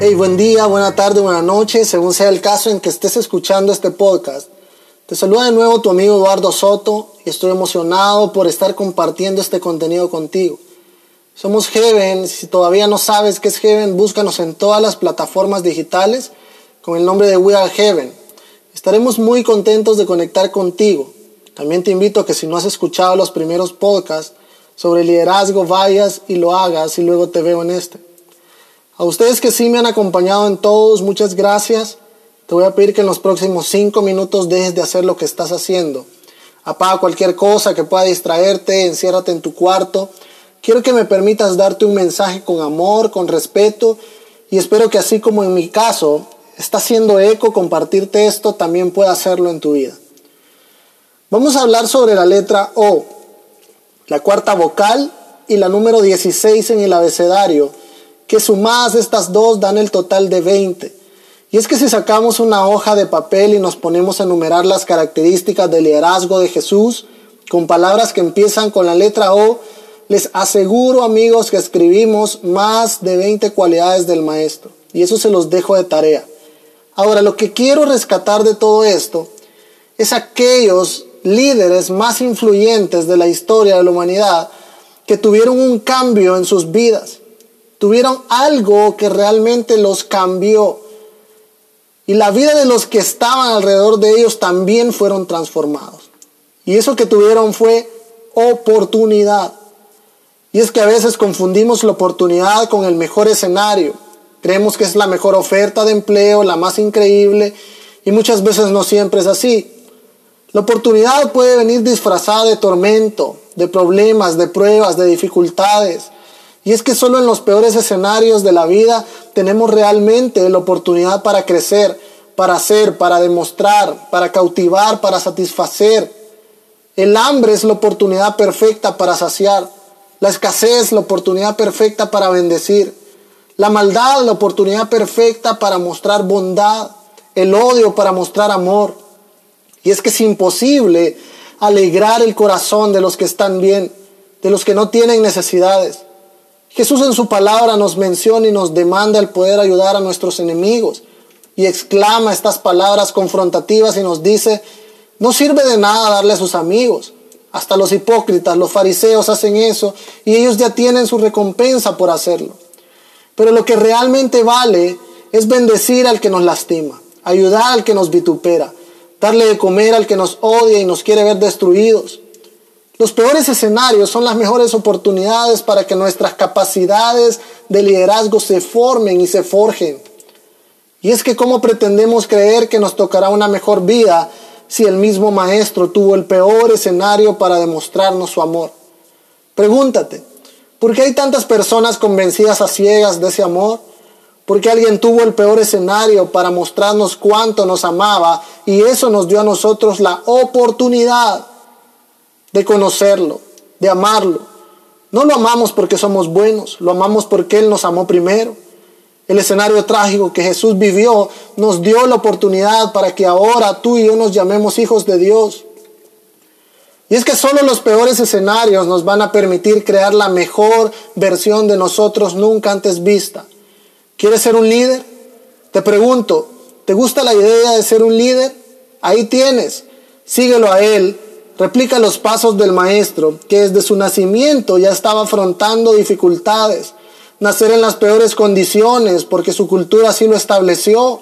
Hey, buen día, buena tarde, buena noche, según sea el caso en que estés escuchando este podcast. Te saluda de nuevo tu amigo Eduardo Soto y estoy emocionado por estar compartiendo este contenido contigo. Somos Heaven, si todavía no sabes qué es Heaven, búscanos en todas las plataformas digitales con el nombre de We Are Heaven. Estaremos muy contentos de conectar contigo. También te invito a que si no has escuchado los primeros podcasts sobre liderazgo, vayas y lo hagas y luego te veo en este. A ustedes que sí me han acompañado en todos, muchas gracias. Te voy a pedir que en los próximos cinco minutos dejes de hacer lo que estás haciendo. Apaga cualquier cosa que pueda distraerte, enciérrate en tu cuarto. Quiero que me permitas darte un mensaje con amor, con respeto y espero que así como en mi caso está haciendo eco compartirte esto, también pueda hacerlo en tu vida. Vamos a hablar sobre la letra O, la cuarta vocal y la número 16 en el abecedario que sumadas estas dos dan el total de 20. Y es que si sacamos una hoja de papel y nos ponemos a enumerar las características del liderazgo de Jesús con palabras que empiezan con la letra O, les aseguro amigos que escribimos más de 20 cualidades del maestro. Y eso se los dejo de tarea. Ahora, lo que quiero rescatar de todo esto es aquellos líderes más influyentes de la historia de la humanidad que tuvieron un cambio en sus vidas tuvieron algo que realmente los cambió. Y la vida de los que estaban alrededor de ellos también fueron transformados. Y eso que tuvieron fue oportunidad. Y es que a veces confundimos la oportunidad con el mejor escenario. Creemos que es la mejor oferta de empleo, la más increíble, y muchas veces no siempre es así. La oportunidad puede venir disfrazada de tormento, de problemas, de pruebas, de dificultades. Y es que solo en los peores escenarios de la vida tenemos realmente la oportunidad para crecer, para hacer, para demostrar, para cautivar, para satisfacer. El hambre es la oportunidad perfecta para saciar. La escasez, la oportunidad perfecta para bendecir. La maldad, la oportunidad perfecta para mostrar bondad. El odio para mostrar amor. Y es que es imposible alegrar el corazón de los que están bien, de los que no tienen necesidades. Jesús en su palabra nos menciona y nos demanda el poder ayudar a nuestros enemigos y exclama estas palabras confrontativas y nos dice, no sirve de nada darle a sus amigos. Hasta los hipócritas, los fariseos hacen eso y ellos ya tienen su recompensa por hacerlo. Pero lo que realmente vale es bendecir al que nos lastima, ayudar al que nos vitupera, darle de comer al que nos odia y nos quiere ver destruidos. Los peores escenarios son las mejores oportunidades para que nuestras capacidades de liderazgo se formen y se forjen. Y es que cómo pretendemos creer que nos tocará una mejor vida si el mismo maestro tuvo el peor escenario para demostrarnos su amor. Pregúntate, ¿por qué hay tantas personas convencidas a ciegas de ese amor? Porque alguien tuvo el peor escenario para mostrarnos cuánto nos amaba y eso nos dio a nosotros la oportunidad de conocerlo, de amarlo. No lo amamos porque somos buenos, lo amamos porque Él nos amó primero. El escenario trágico que Jesús vivió nos dio la oportunidad para que ahora tú y yo nos llamemos hijos de Dios. Y es que solo los peores escenarios nos van a permitir crear la mejor versión de nosotros nunca antes vista. ¿Quieres ser un líder? Te pregunto, ¿te gusta la idea de ser un líder? Ahí tienes, síguelo a Él replica los pasos del maestro, que desde su nacimiento ya estaba afrontando dificultades, nacer en las peores condiciones, porque su cultura así lo estableció,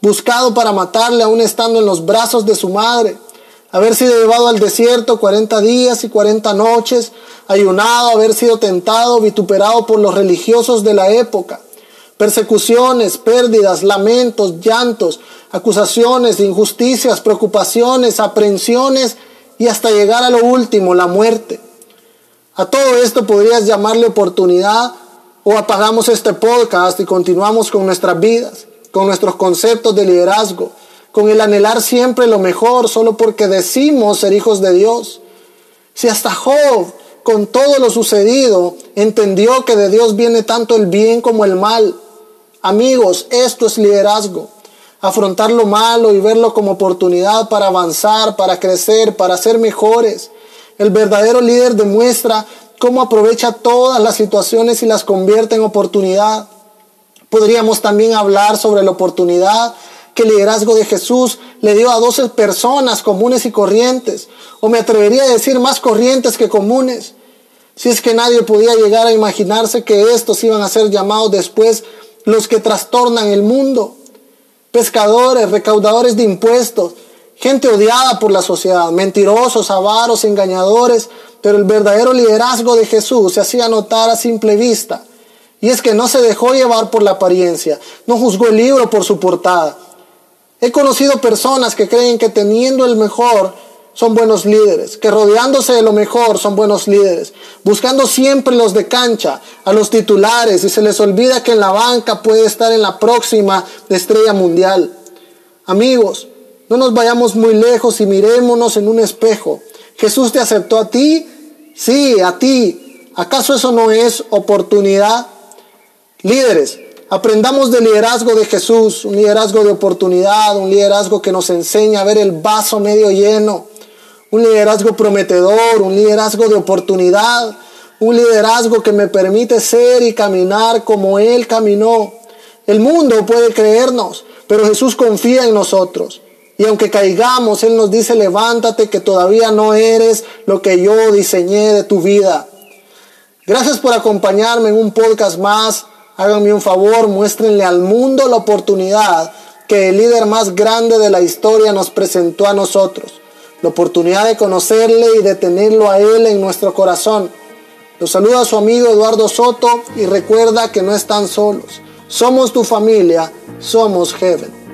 buscado para matarle aún estando en los brazos de su madre, haber sido llevado al desierto 40 días y 40 noches, ayunado, haber sido tentado, vituperado por los religiosos de la época, persecuciones, pérdidas, lamentos, llantos, acusaciones, injusticias, preocupaciones, aprensiones y hasta llegar a lo último, la muerte. A todo esto podrías llamarle oportunidad o apagamos este podcast y continuamos con nuestras vidas, con nuestros conceptos de liderazgo, con el anhelar siempre lo mejor solo porque decimos ser hijos de Dios. Si hasta Job, con todo lo sucedido, entendió que de Dios viene tanto el bien como el mal. Amigos, esto es liderazgo afrontar lo malo y verlo como oportunidad para avanzar, para crecer, para ser mejores. El verdadero líder demuestra cómo aprovecha todas las situaciones y las convierte en oportunidad. Podríamos también hablar sobre la oportunidad que el liderazgo de Jesús le dio a 12 personas comunes y corrientes, o me atrevería a decir más corrientes que comunes, si es que nadie podía llegar a imaginarse que estos iban a ser llamados después los que trastornan el mundo, pescadores, recaudadores de impuestos, gente odiada por la sociedad, mentirosos, avaros, engañadores, pero el verdadero liderazgo de Jesús se hacía notar a simple vista. Y es que no se dejó llevar por la apariencia, no juzgó el libro por su portada. He conocido personas que creen que teniendo el mejor son buenos líderes, que rodeándose de lo mejor son buenos líderes, buscando siempre los de cancha, a los titulares, y se les olvida que en la banca puede estar en la próxima estrella mundial. Amigos, no nos vayamos muy lejos y mirémonos en un espejo. Jesús te aceptó a ti, sí, a ti. ¿Acaso eso no es oportunidad? Líderes, aprendamos del liderazgo de Jesús, un liderazgo de oportunidad, un liderazgo que nos enseña a ver el vaso medio lleno, un liderazgo prometedor, un liderazgo de oportunidad, un liderazgo que me permite ser y caminar como Él caminó. El mundo puede creernos, pero Jesús confía en nosotros. Y aunque caigamos, Él nos dice, levántate que todavía no eres lo que yo diseñé de tu vida. Gracias por acompañarme en un podcast más. Háganme un favor, muéstrenle al mundo la oportunidad que el líder más grande de la historia nos presentó a nosotros. La oportunidad de conocerle y de tenerlo a Él en nuestro corazón. Los saluda su amigo Eduardo Soto y recuerda que no están solos. Somos tu familia, somos Heaven.